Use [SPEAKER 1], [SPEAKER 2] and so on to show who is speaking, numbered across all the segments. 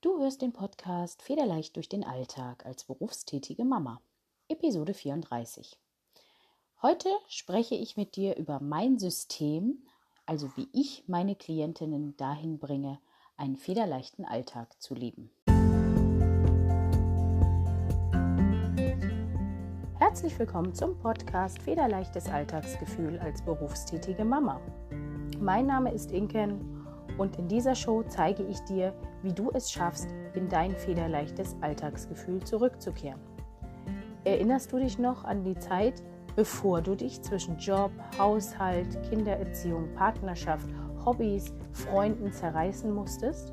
[SPEAKER 1] Du hörst den Podcast Federleicht durch den Alltag als berufstätige Mama, Episode 34. Heute spreche ich mit dir über mein System, also wie ich meine Klientinnen dahin bringe, einen federleichten Alltag zu leben. Herzlich willkommen zum Podcast Federleichtes Alltagsgefühl als berufstätige Mama. Mein Name ist Inken und in dieser Show zeige ich dir, wie du es schaffst, in dein federleichtes Alltagsgefühl zurückzukehren. Erinnerst du dich noch an die Zeit, bevor du dich zwischen Job, Haushalt, Kindererziehung, Partnerschaft, Hobbys, Freunden zerreißen musstest?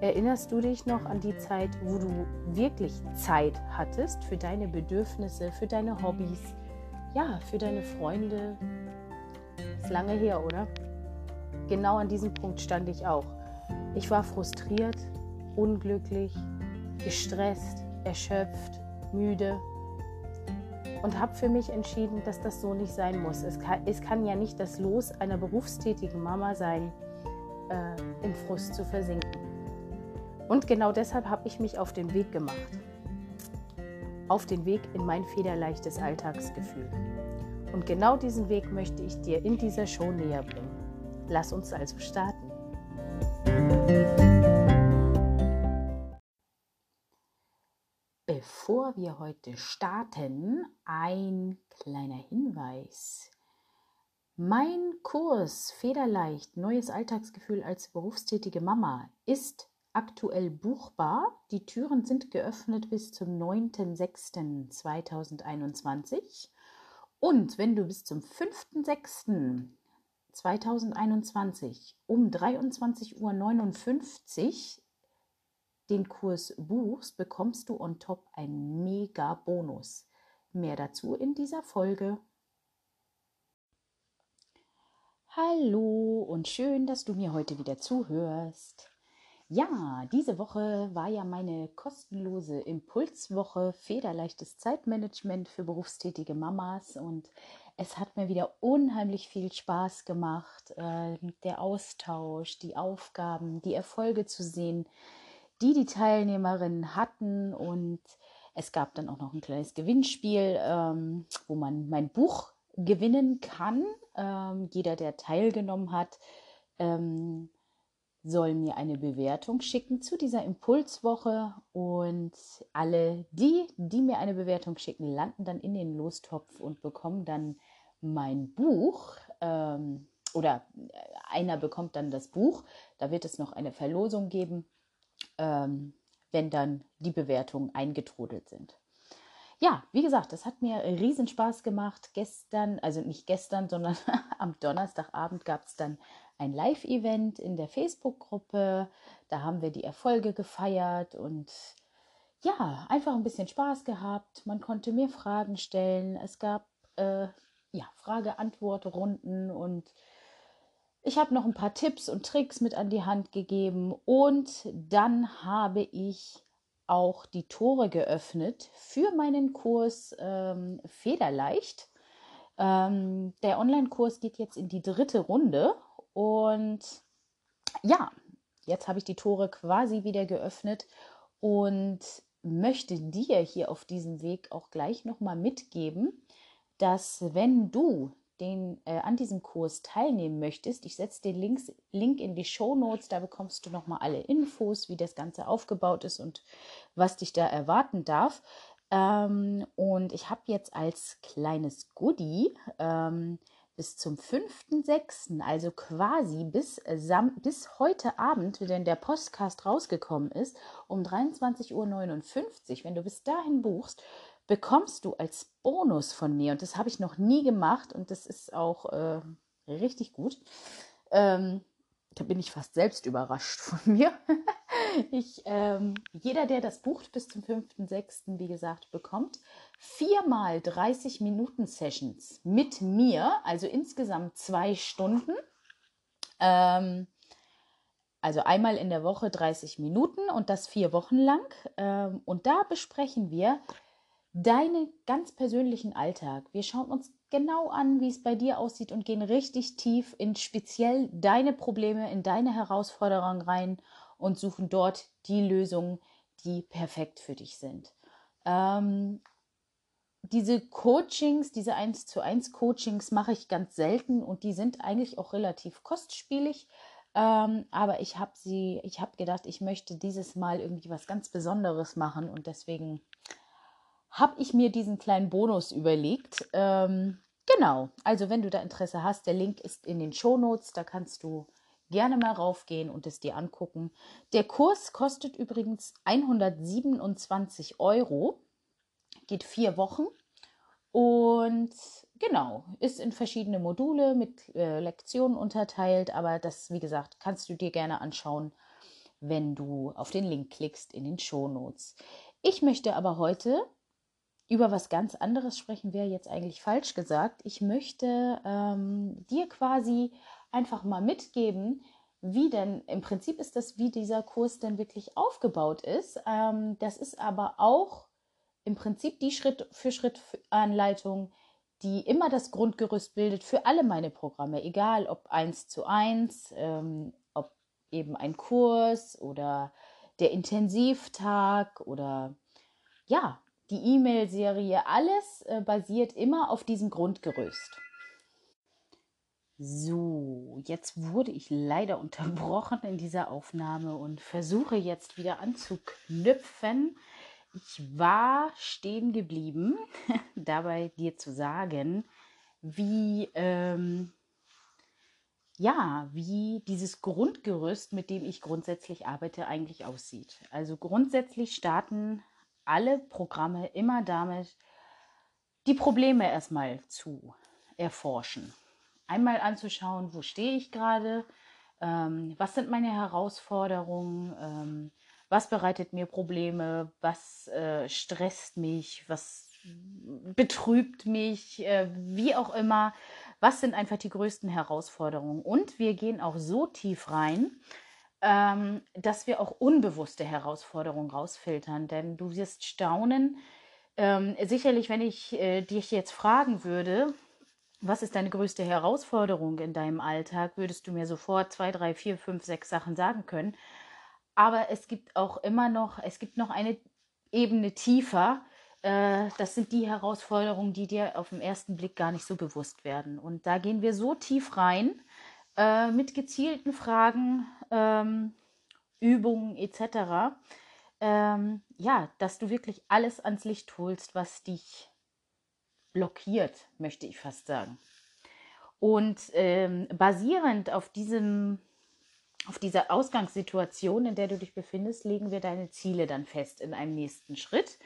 [SPEAKER 1] Erinnerst du dich noch an die Zeit, wo du wirklich Zeit hattest für deine Bedürfnisse, für deine Hobbys, ja, für deine Freunde? Ist lange her, oder? Genau an diesem Punkt stand ich auch. Ich war frustriert, unglücklich, gestresst, erschöpft, müde und habe für mich entschieden, dass das so nicht sein muss. Es kann, es kann ja nicht das Los einer berufstätigen Mama sein, äh, in Frust zu versinken. Und genau deshalb habe ich mich auf den Weg gemacht. Auf den Weg in mein federleichtes Alltagsgefühl. Und genau diesen Weg möchte ich dir in dieser Show näher bringen. Lass uns also starten. Bevor wir heute starten, ein kleiner Hinweis. Mein Kurs Federleicht, neues Alltagsgefühl als berufstätige Mama ist aktuell buchbar. Die Türen sind geöffnet bis zum 9.06.2021. Und wenn du bis zum 5.06. 2021 um 23.59 Uhr den Kurs buchst, bekommst du on top einen mega Bonus. Mehr dazu in dieser Folge. Hallo und schön, dass du mir heute wieder zuhörst. Ja, diese Woche war ja meine kostenlose Impulswoche Federleichtes Zeitmanagement für berufstätige Mamas und es hat mir wieder unheimlich viel Spaß gemacht, äh, der Austausch, die Aufgaben, die Erfolge zu sehen, die die Teilnehmerinnen hatten. Und es gab dann auch noch ein kleines Gewinnspiel, ähm, wo man mein Buch gewinnen kann. Ähm, jeder, der teilgenommen hat, ähm, soll mir eine Bewertung schicken zu dieser Impulswoche und alle die, die mir eine Bewertung schicken, landen dann in den Lostopf und bekommen dann mein Buch ähm, oder einer bekommt dann das Buch. Da wird es noch eine Verlosung geben, ähm, wenn dann die Bewertungen eingetrudelt sind. Ja, wie gesagt, das hat mir riesen Spaß gemacht. Gestern, also nicht gestern, sondern am Donnerstagabend gab es dann ein Live-Event in der Facebook-Gruppe. Da haben wir die Erfolge gefeiert und ja, einfach ein bisschen Spaß gehabt. Man konnte mir Fragen stellen. Es gab äh, ja, Frage-Antwort-Runden und ich habe noch ein paar Tipps und Tricks mit an die Hand gegeben und dann habe ich auch die Tore geöffnet für meinen Kurs ähm, Federleicht. Ähm, der Online-Kurs geht jetzt in die dritte Runde und ja, jetzt habe ich die Tore quasi wieder geöffnet und möchte dir hier auf diesem Weg auch gleich nochmal mitgeben, dass wenn du den, äh, an diesem Kurs teilnehmen möchtest, ich setze den Links, Link in die Show Notes, da bekommst du nochmal alle Infos, wie das Ganze aufgebaut ist und was dich da erwarten darf. Ähm, und ich habe jetzt als kleines Goodie ähm, bis zum 5.6., also quasi bis, äh, bis heute Abend, wenn der Podcast rausgekommen ist, um 23.59 Uhr, wenn du bis dahin buchst, bekommst du als Bonus von mir, und das habe ich noch nie gemacht und das ist auch äh, richtig gut. Ähm, da bin ich fast selbst überrascht von mir. ich, ähm, jeder, der das bucht bis zum 5.6., wie gesagt, bekommt viermal 30 Minuten Sessions mit mir, also insgesamt zwei Stunden. Ähm, also einmal in der Woche 30 Minuten und das vier Wochen lang. Ähm, und da besprechen wir deinen ganz persönlichen Alltag. Wir schauen uns genau an, wie es bei dir aussieht und gehen richtig tief in speziell deine Probleme, in deine Herausforderungen rein und suchen dort die Lösungen, die perfekt für dich sind. Ähm, diese Coachings, diese 1 zu 1 Coachings mache ich ganz selten und die sind eigentlich auch relativ kostspielig. Ähm, aber ich habe sie, ich habe gedacht, ich möchte dieses Mal irgendwie was ganz Besonderes machen und deswegen habe ich mir diesen kleinen Bonus überlegt. Ähm, genau, also wenn du da Interesse hast, der Link ist in den Show Notes, da kannst du gerne mal raufgehen und es dir angucken. Der Kurs kostet übrigens 127 Euro geht vier Wochen und genau, ist in verschiedene Module mit äh, Lektionen unterteilt, aber das, wie gesagt, kannst du dir gerne anschauen, wenn du auf den Link klickst in den Shownotes. Ich möchte aber heute über was ganz anderes sprechen, wäre jetzt eigentlich falsch gesagt. Ich möchte ähm, dir quasi einfach mal mitgeben, wie denn, im Prinzip ist das, wie dieser Kurs denn wirklich aufgebaut ist. Ähm, das ist aber auch im Prinzip die Schritt für Schritt Anleitung, die immer das Grundgerüst bildet für alle meine Programme, egal ob eins zu eins, ähm, ob eben ein Kurs oder der Intensivtag oder ja, die E-Mail-Serie, alles äh, basiert immer auf diesem Grundgerüst. So, jetzt wurde ich leider unterbrochen in dieser Aufnahme und versuche jetzt wieder anzuknüpfen. Ich war stehen geblieben, dabei dir zu sagen, wie, ähm, ja, wie dieses Grundgerüst, mit dem ich grundsätzlich arbeite, eigentlich aussieht. Also grundsätzlich starten alle Programme immer damit, die Probleme erstmal zu erforschen. Einmal anzuschauen, wo stehe ich gerade, ähm, was sind meine Herausforderungen, ähm, was bereitet mir Probleme, was äh, stresst mich, was betrübt mich, äh, wie auch immer. Was sind einfach die größten Herausforderungen? Und wir gehen auch so tief rein, ähm, dass wir auch unbewusste Herausforderungen rausfiltern. Denn du wirst staunen, ähm, sicherlich, wenn ich äh, dich jetzt fragen würde, was ist deine größte Herausforderung in deinem Alltag, würdest du mir sofort zwei, drei, vier, fünf, sechs Sachen sagen können. Aber es gibt auch immer noch, es gibt noch eine Ebene tiefer. Äh, das sind die Herausforderungen, die dir auf den ersten Blick gar nicht so bewusst werden. Und da gehen wir so tief rein äh, mit gezielten Fragen, ähm, Übungen etc. Ähm, ja, dass du wirklich alles ans Licht holst, was dich blockiert, möchte ich fast sagen. Und ähm, basierend auf diesem auf dieser Ausgangssituation, in der du dich befindest, legen wir deine Ziele dann fest in einem nächsten Schritt.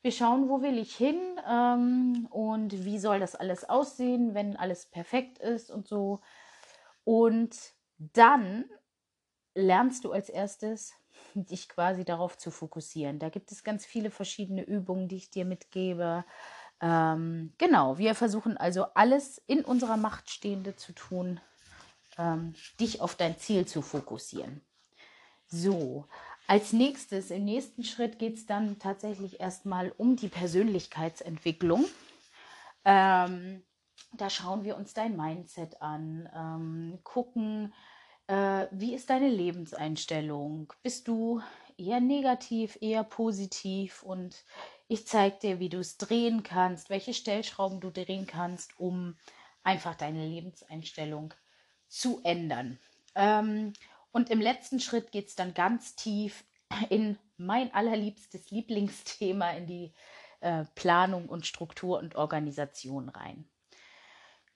[SPEAKER 1] Wir schauen, wo will ich hin ähm, und wie soll das alles aussehen, wenn alles perfekt ist und so. Und dann lernst du als erstes, dich quasi darauf zu fokussieren. Da gibt es ganz viele verschiedene Übungen, die ich dir mitgebe. Ähm, genau, wir versuchen also alles in unserer Macht Stehende zu tun, ähm, dich auf dein Ziel zu fokussieren. So, als nächstes, im nächsten Schritt geht es dann tatsächlich erstmal um die Persönlichkeitsentwicklung. Ähm, da schauen wir uns dein Mindset an, ähm, gucken, äh, wie ist deine Lebenseinstellung? Bist du eher negativ, eher positiv? Und ich zeige dir, wie du es drehen kannst, welche Stellschrauben du drehen kannst, um einfach deine Lebenseinstellung zu ändern. Ähm, und im letzten Schritt geht es dann ganz tief in mein allerliebstes Lieblingsthema, in die äh, Planung und Struktur und Organisation rein.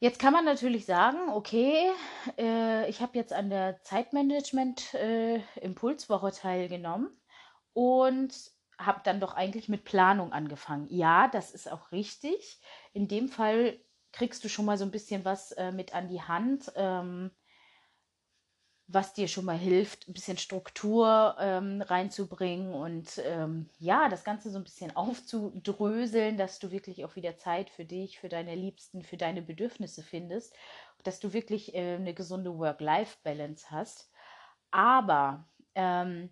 [SPEAKER 1] Jetzt kann man natürlich sagen, okay, äh, ich habe jetzt an der Zeitmanagement äh, teilgenommen und habe dann doch eigentlich mit Planung angefangen. Ja, das ist auch richtig. In dem Fall kriegst du schon mal so ein bisschen was äh, mit an die Hand, ähm, was dir schon mal hilft, ein bisschen Struktur ähm, reinzubringen und ähm, ja, das Ganze so ein bisschen aufzudröseln, dass du wirklich auch wieder Zeit für dich, für deine Liebsten, für deine Bedürfnisse findest, dass du wirklich äh, eine gesunde Work-Life-Balance hast. Aber ähm,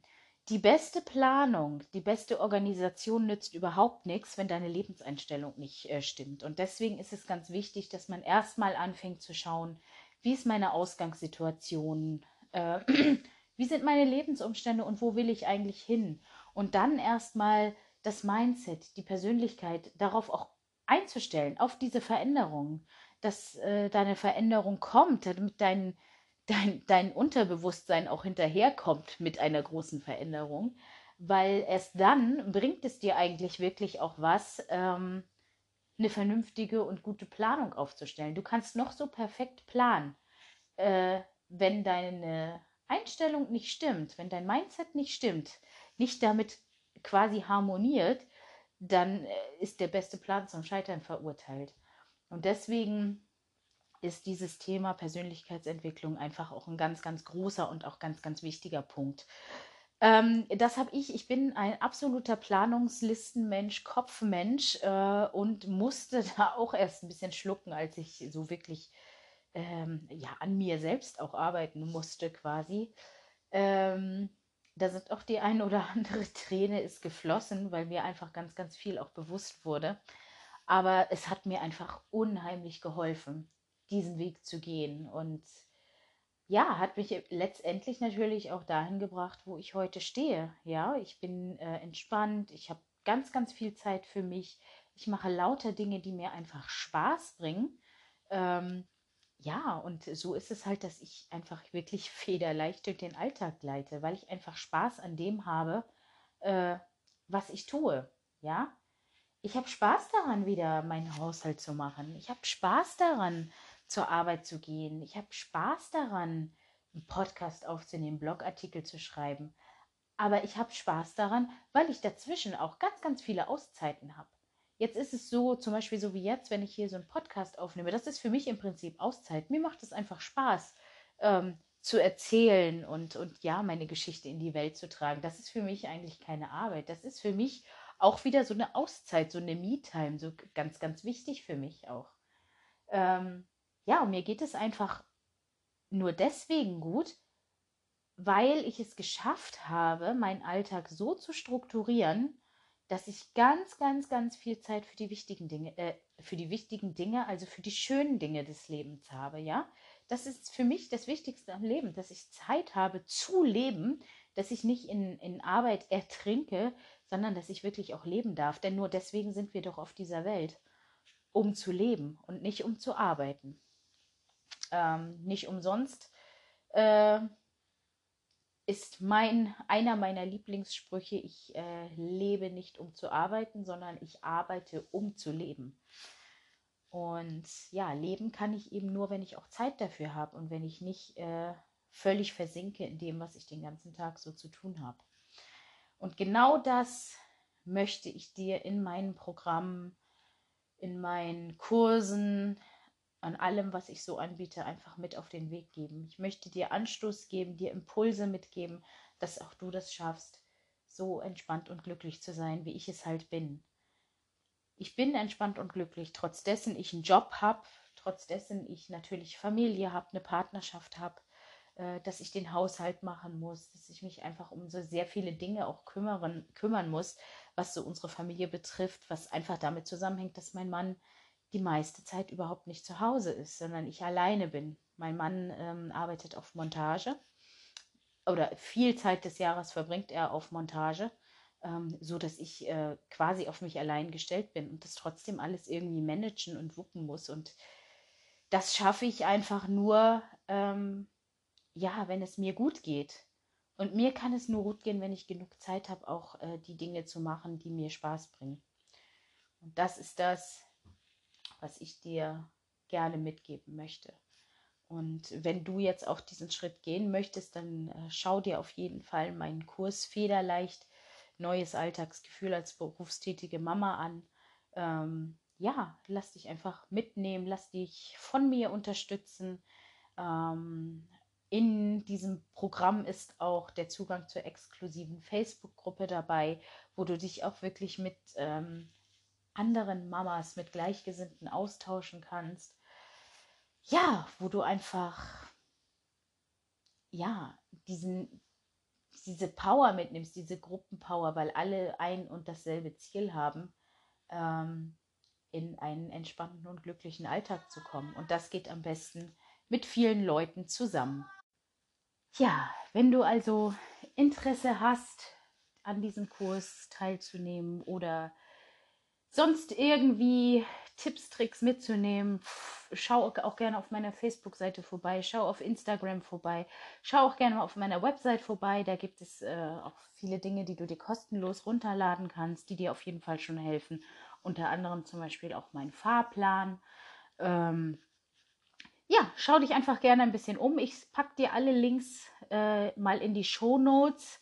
[SPEAKER 1] die beste Planung, die beste Organisation nützt überhaupt nichts, wenn deine Lebenseinstellung nicht äh, stimmt. Und deswegen ist es ganz wichtig, dass man erstmal anfängt zu schauen, wie ist meine Ausgangssituation, äh, Wie sind meine Lebensumstände und wo will ich eigentlich hin? Und dann erstmal das Mindset, die Persönlichkeit darauf auch einzustellen, auf diese Veränderung, dass äh, deine Veränderung kommt, damit dein, dein, dein Unterbewusstsein auch hinterherkommt mit einer großen Veränderung, weil erst dann bringt es dir eigentlich wirklich auch was, ähm, eine vernünftige und gute Planung aufzustellen. Du kannst noch so perfekt planen. Äh, wenn deine Einstellung nicht stimmt, wenn dein Mindset nicht stimmt, nicht damit quasi harmoniert, dann äh, ist der beste Plan zum Scheitern verurteilt. Und deswegen ist dieses Thema Persönlichkeitsentwicklung einfach auch ein ganz, ganz großer und auch ganz, ganz wichtiger Punkt. Ähm, das habe ich. Ich bin ein absoluter Planungslistenmensch, Kopfmensch äh, und musste da auch erst ein bisschen schlucken, als ich so wirklich ähm, ja, an mir selbst auch arbeiten musste quasi. Ähm, da sind auch die eine oder andere Träne ist geflossen, weil mir einfach ganz, ganz viel auch bewusst wurde. Aber es hat mir einfach unheimlich geholfen, diesen Weg zu gehen. Und ja, hat mich letztendlich natürlich auch dahin gebracht, wo ich heute stehe. Ja, ich bin äh, entspannt, ich habe ganz, ganz viel Zeit für mich. Ich mache lauter Dinge, die mir einfach Spaß bringen. Ähm, ja, und so ist es halt, dass ich einfach wirklich federleicht durch den Alltag gleite, weil ich einfach Spaß an dem habe, äh, was ich tue. Ja, ich habe Spaß daran, wieder meinen Haushalt zu machen. Ich habe Spaß daran, zur Arbeit zu gehen. Ich habe Spaß daran, einen Podcast aufzunehmen, Blogartikel zu schreiben. Aber ich habe Spaß daran, weil ich dazwischen auch ganz, ganz viele Auszeiten habe. Jetzt ist es so, zum Beispiel so wie jetzt, wenn ich hier so einen Podcast aufnehme, das ist für mich im Prinzip Auszeit. Mir macht es einfach Spaß, ähm, zu erzählen und, und ja, meine Geschichte in die Welt zu tragen. Das ist für mich eigentlich keine Arbeit. Das ist für mich auch wieder so eine Auszeit, so eine Me-Time, so ganz, ganz wichtig für mich auch. Ähm, ja, und mir geht es einfach nur deswegen gut, weil ich es geschafft habe, meinen Alltag so zu strukturieren, dass ich ganz, ganz, ganz viel Zeit für die wichtigen Dinge, äh, für die wichtigen Dinge, also für die schönen Dinge des Lebens habe, ja. Das ist für mich das Wichtigste am Leben, dass ich Zeit habe zu leben, dass ich nicht in, in Arbeit ertrinke, sondern dass ich wirklich auch leben darf. Denn nur deswegen sind wir doch auf dieser Welt, um zu leben und nicht um zu arbeiten. Ähm, nicht umsonst äh, ist mein, einer meiner Lieblingssprüche, ich äh, lebe nicht um zu arbeiten, sondern ich arbeite um zu leben. Und ja, leben kann ich eben nur, wenn ich auch Zeit dafür habe und wenn ich nicht äh, völlig versinke in dem, was ich den ganzen Tag so zu tun habe. Und genau das möchte ich dir in meinen Programmen, in meinen Kursen, an allem, was ich so anbiete, einfach mit auf den Weg geben. Ich möchte dir Anstoß geben, dir Impulse mitgeben, dass auch du das schaffst, so entspannt und glücklich zu sein, wie ich es halt bin. Ich bin entspannt und glücklich, trotz dessen ich einen Job habe, trotz dessen ich natürlich Familie habe, eine Partnerschaft habe, äh, dass ich den Haushalt machen muss, dass ich mich einfach um so sehr viele Dinge auch kümmern, kümmern muss, was so unsere Familie betrifft, was einfach damit zusammenhängt, dass mein Mann die meiste Zeit überhaupt nicht zu Hause ist, sondern ich alleine bin. Mein Mann ähm, arbeitet auf Montage oder viel Zeit des Jahres verbringt er auf Montage, ähm, so dass ich äh, quasi auf mich allein gestellt bin und das trotzdem alles irgendwie managen und wuppen muss. Und das schaffe ich einfach nur, ähm, ja, wenn es mir gut geht. Und mir kann es nur gut gehen, wenn ich genug Zeit habe, auch äh, die Dinge zu machen, die mir Spaß bringen. Und das ist das, was ich dir gerne mitgeben möchte. Und wenn du jetzt auch diesen Schritt gehen möchtest, dann äh, schau dir auf jeden Fall meinen Kurs Federleicht, neues Alltagsgefühl als berufstätige Mama an. Ähm, ja, lass dich einfach mitnehmen, lass dich von mir unterstützen. Ähm, in diesem Programm ist auch der Zugang zur exklusiven Facebook-Gruppe dabei, wo du dich auch wirklich mit ähm, anderen Mamas, mit Gleichgesinnten austauschen kannst. Ja, wo du einfach, ja, diesen, diese Power mitnimmst, diese Gruppenpower, weil alle ein und dasselbe Ziel haben, ähm, in einen entspannten und glücklichen Alltag zu kommen. Und das geht am besten mit vielen Leuten zusammen. Ja, wenn du also Interesse hast, an diesem Kurs teilzunehmen oder sonst irgendwie Tipps, Tricks mitzunehmen, schau auch gerne auf meiner Facebook-Seite vorbei, schau auf Instagram vorbei, schau auch gerne mal auf meiner Website vorbei. Da gibt es äh, auch viele Dinge, die du dir kostenlos runterladen kannst, die dir auf jeden Fall schon helfen. Unter anderem zum Beispiel auch mein Fahrplan. Ähm, ja, schau dich einfach gerne ein bisschen um. Ich packe dir alle Links äh, mal in die Show Notes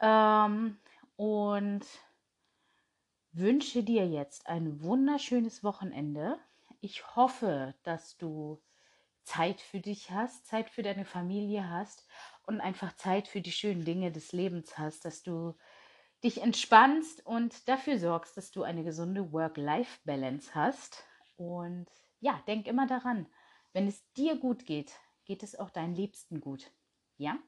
[SPEAKER 1] ähm, und wünsche dir jetzt ein wunderschönes Wochenende. Ich hoffe, dass du Zeit für dich hast, Zeit für deine Familie hast und einfach Zeit für die schönen Dinge des Lebens hast, dass du dich entspannst und dafür sorgst, dass du eine gesunde Work-Life-Balance hast. Und ja, denk immer daran, wenn es dir gut geht, geht es auch deinen Liebsten gut. Ja?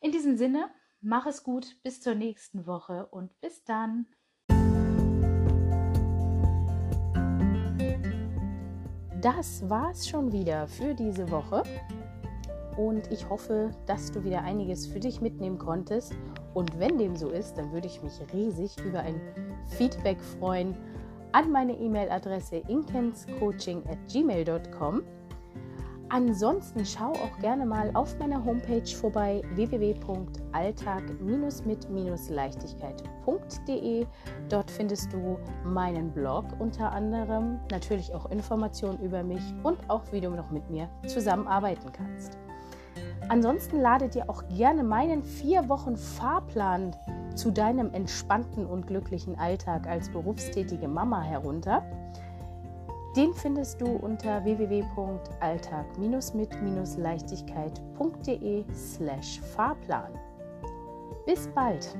[SPEAKER 1] In diesem Sinne, mach es gut, bis zur nächsten Woche und bis dann. Das war's schon wieder für diese Woche. Und ich hoffe, dass du wieder einiges für dich mitnehmen konntest. Und wenn dem so ist, dann würde ich mich riesig über ein Feedback freuen an meine E-Mail-Adresse inkenscoaching@gmail.com. Ansonsten schau auch gerne mal auf meiner Homepage vorbei www.alltag-mit-leichtigkeit.de. Dort findest du meinen Blog unter anderem, natürlich auch Informationen über mich und auch wie du noch mit mir zusammenarbeiten kannst. Ansonsten lade dir auch gerne meinen vier Wochen Fahrplan zu deinem entspannten und glücklichen Alltag als berufstätige Mama herunter. Den findest du unter www.alltag-mit-leichtigkeit.de slash Fahrplan. Bis bald!